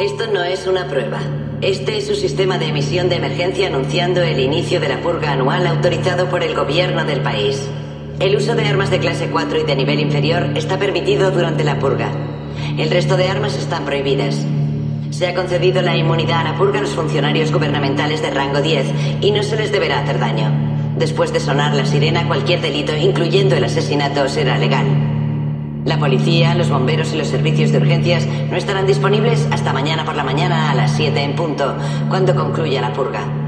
Esto no es una prueba. Este es su sistema de emisión de emergencia anunciando el inicio de la purga anual autorizado por el gobierno del país. El uso de armas de clase 4 y de nivel inferior está permitido durante la purga. El resto de armas están prohibidas. Se ha concedido la inmunidad a la purga a los funcionarios gubernamentales de rango 10 y no se les deberá hacer daño. Después de sonar la sirena, cualquier delito, incluyendo el asesinato, será legal. La policía, los bomberos y los servicios de urgencias no estarán disponibles hasta mañana por la mañana a las 7 en punto, cuando concluya la purga.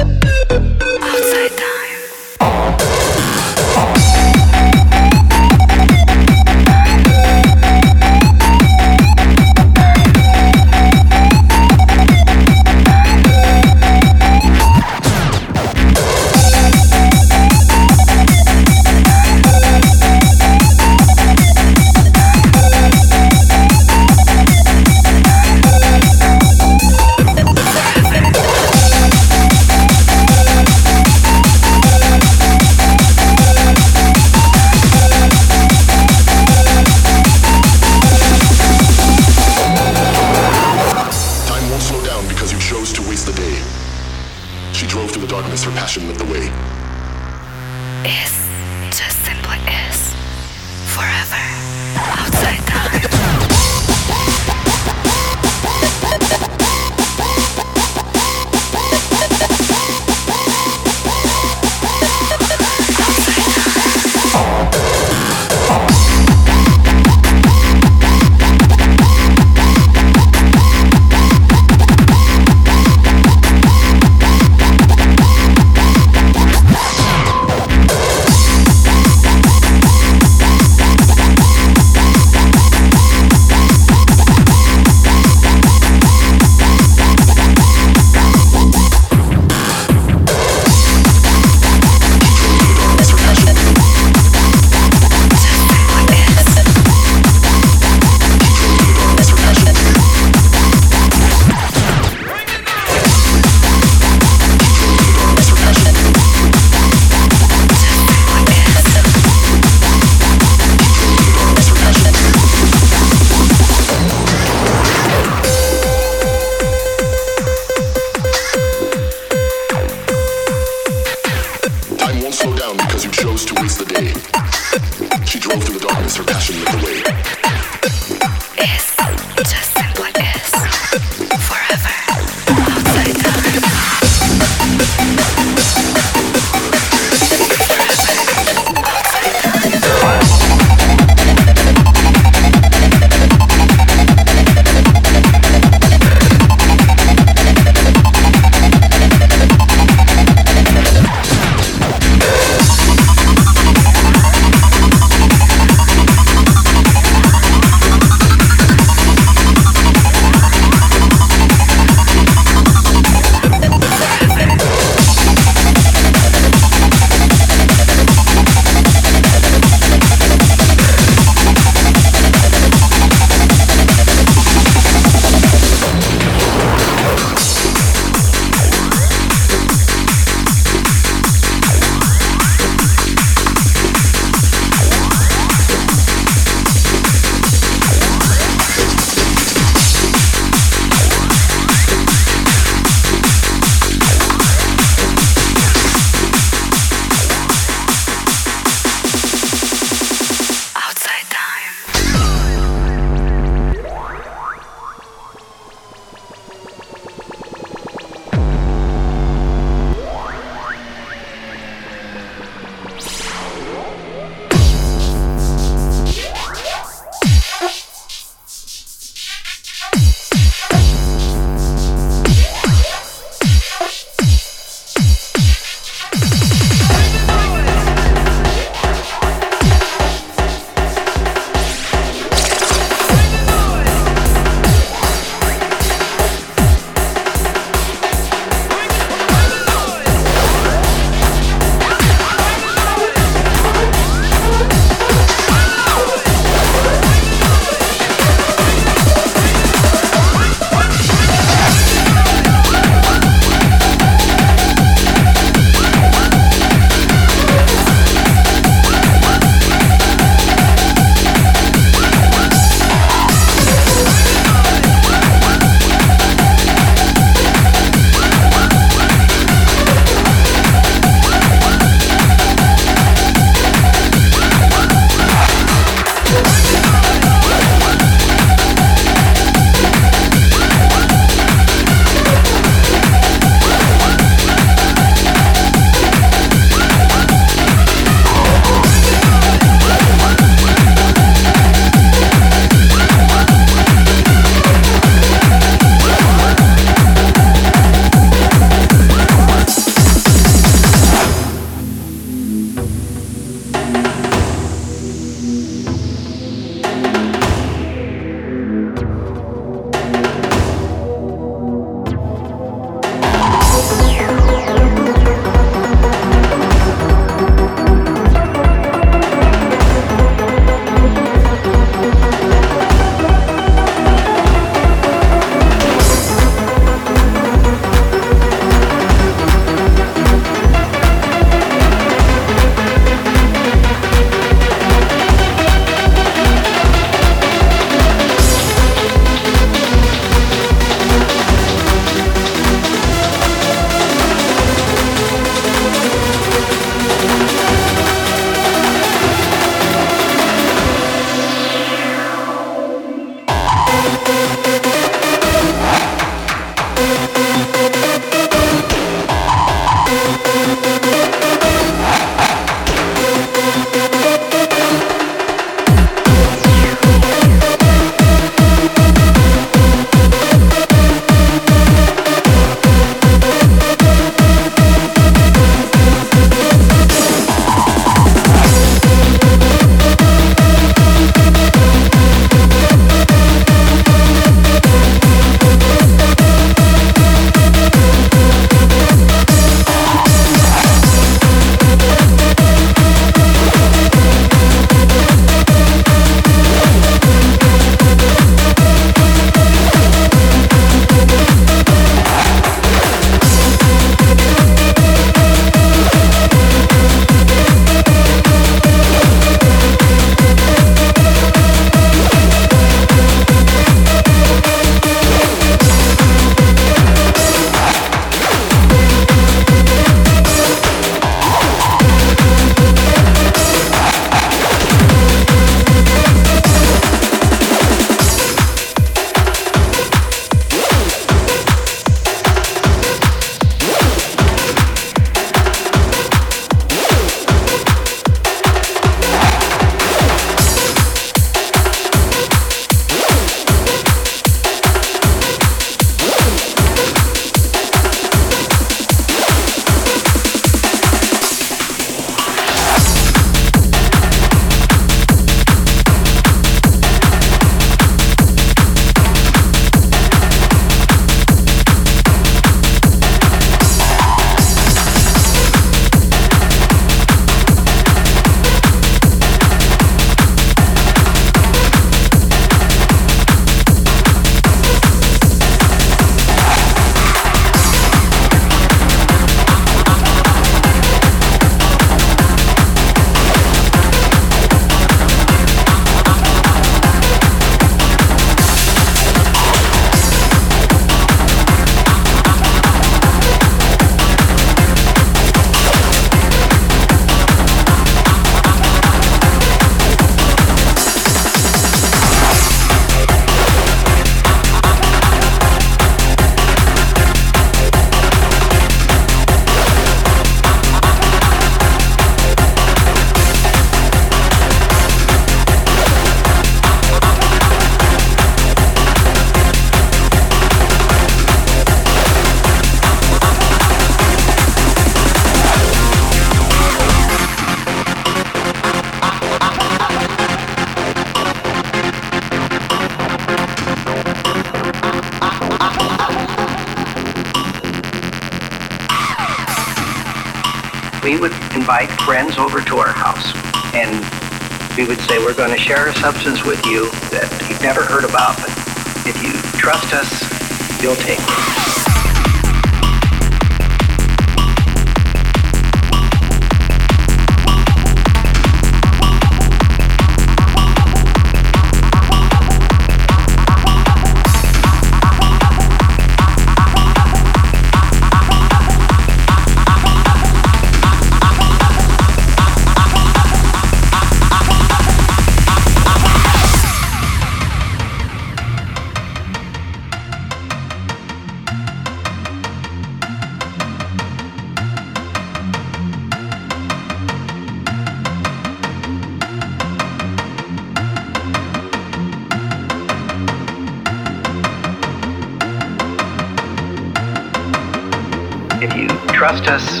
Trust us,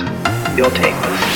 you'll take us.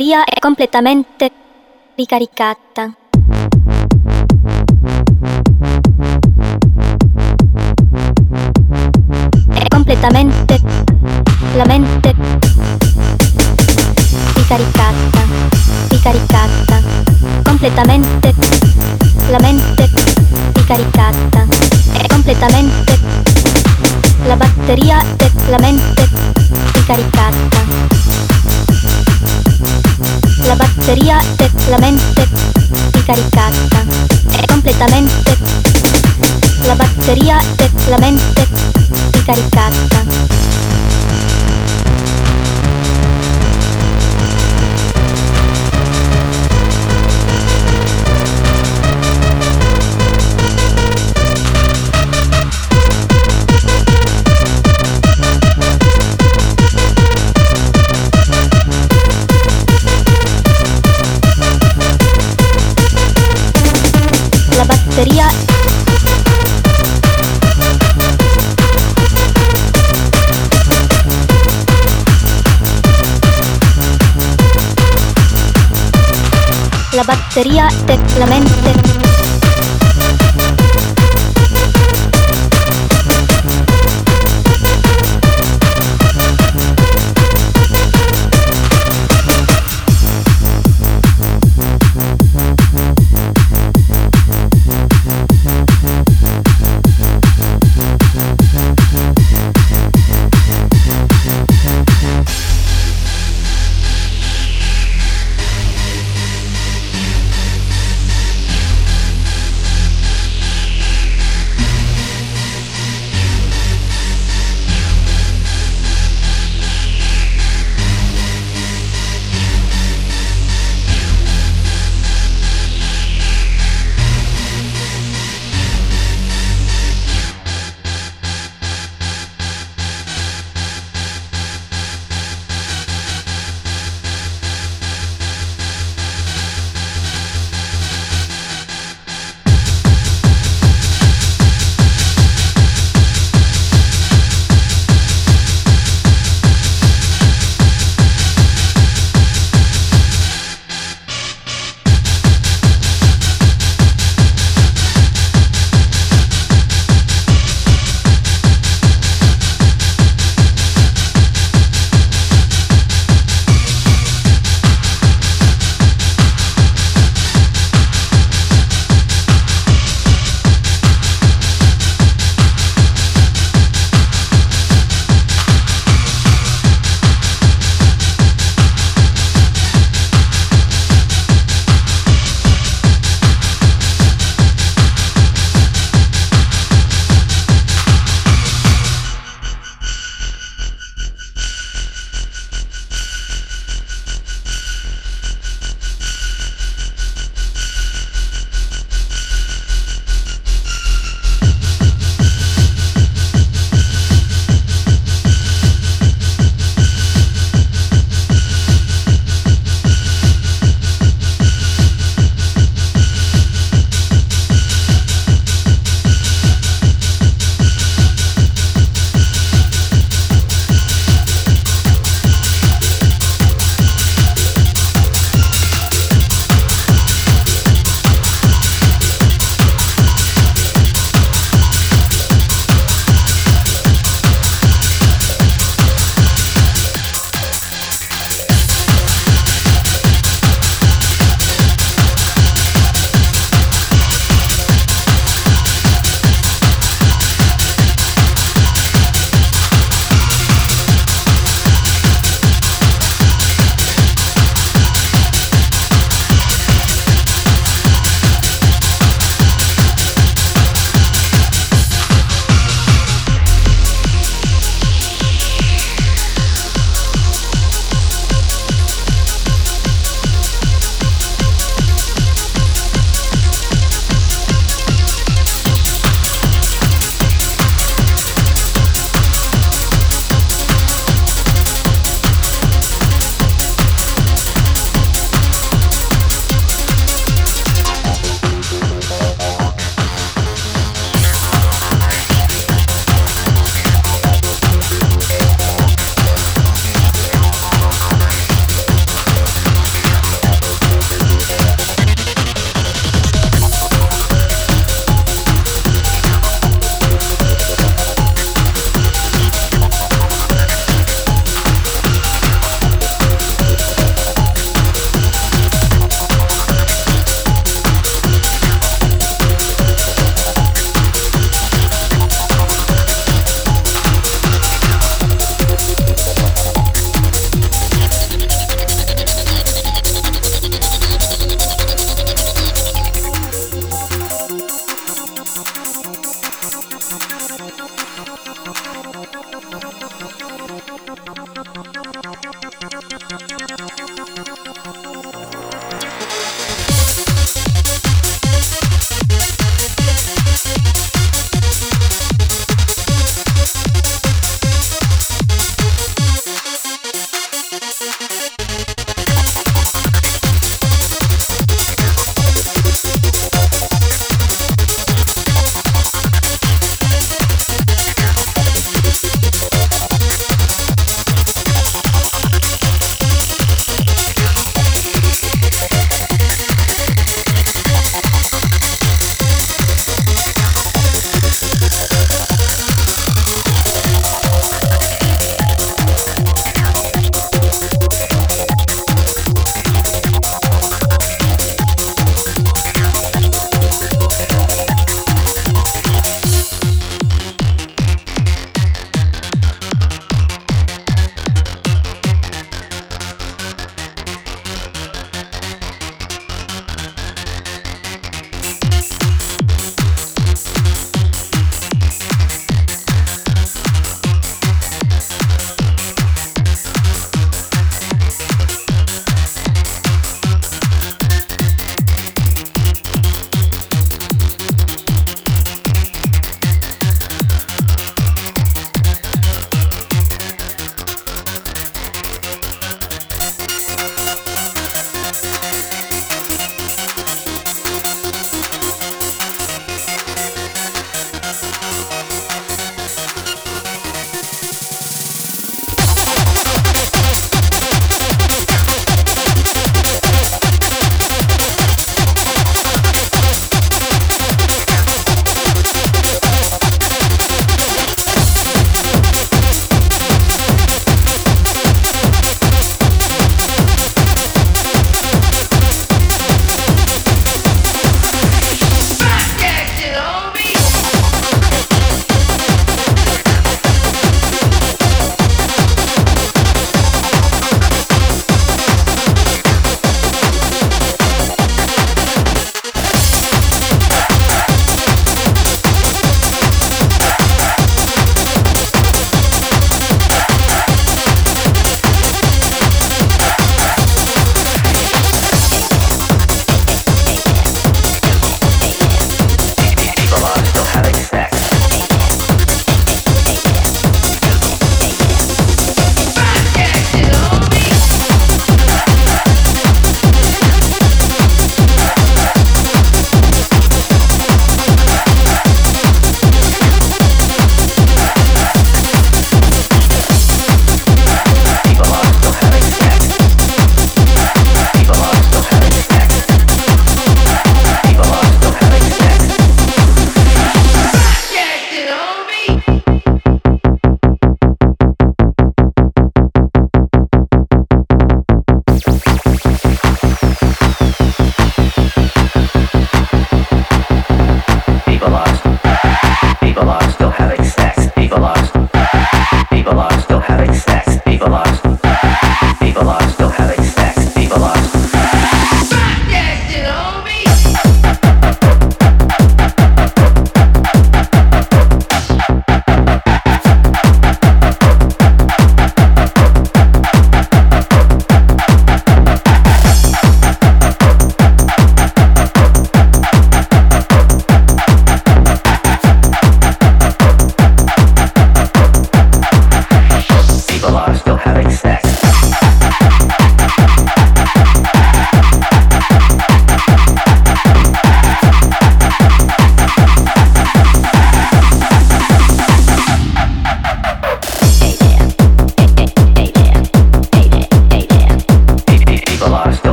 Batteria è completamente ricaricata. È completamente la mente ricaricata, ricaricata, completamente la mente ricaricata. È completamente la batteria della mente ricaricata. La batteria della mente ricaricata è completamente la batteria della mente ricaricata. La batteria della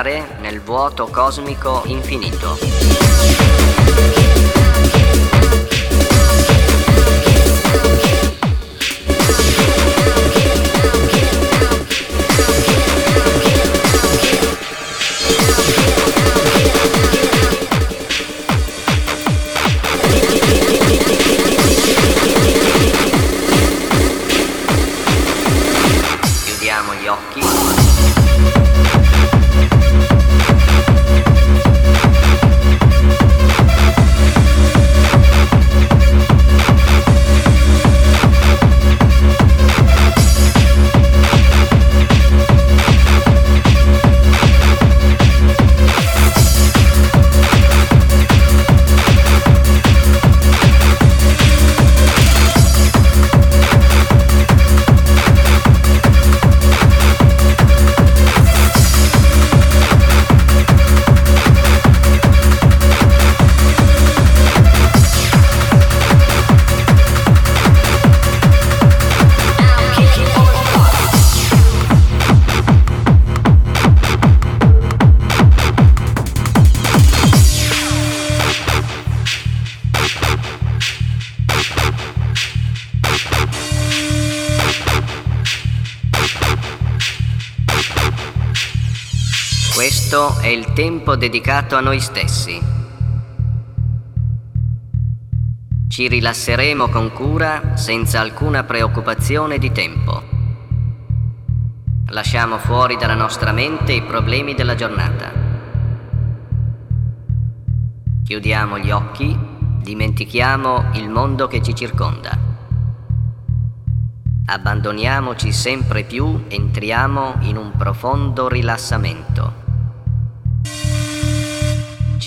spaziare nel vuoto cosmico infinito. Il tempo dedicato a noi stessi. Ci rilasseremo con cura senza alcuna preoccupazione di tempo. Lasciamo fuori dalla nostra mente i problemi della giornata. Chiudiamo gli occhi, dimentichiamo il mondo che ci circonda. Abbandoniamoci sempre più, entriamo in un profondo rilassamento.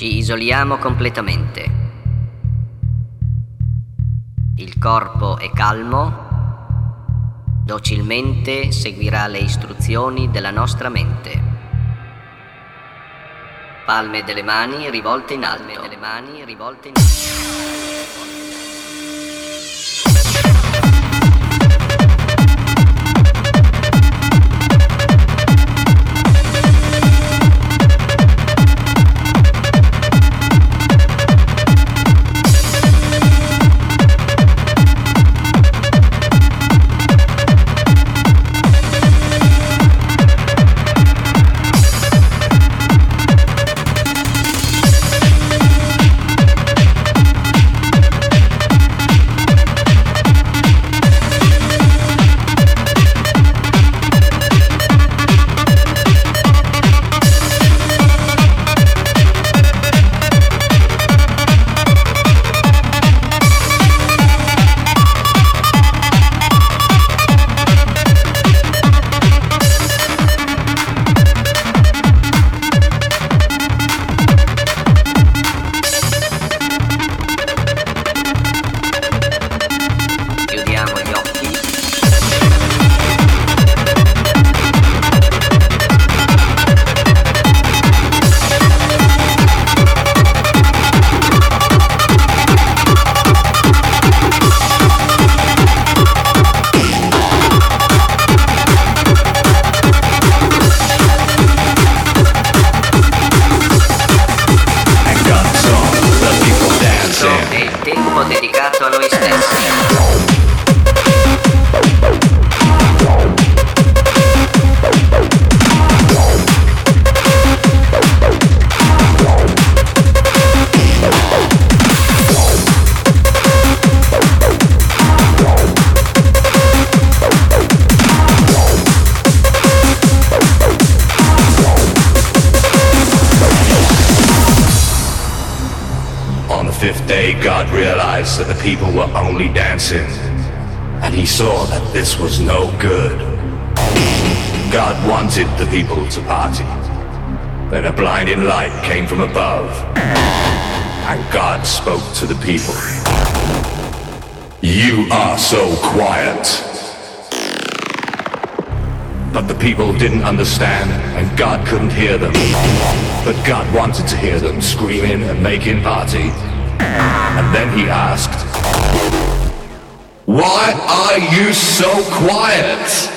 Ci isoliamo completamente. Il corpo è calmo, docilmente seguirà le istruzioni della nostra mente. Palme delle mani rivolte in alto. delle mani rivolte in alto. Thank you. That the people were only dancing, and he saw that this was no good. God wanted the people to party. Then a blinding light came from above, and God spoke to the people. You are so quiet. But the people didn't understand, and God couldn't hear them. But God wanted to hear them screaming and making party. And then he asked, Why are you so quiet?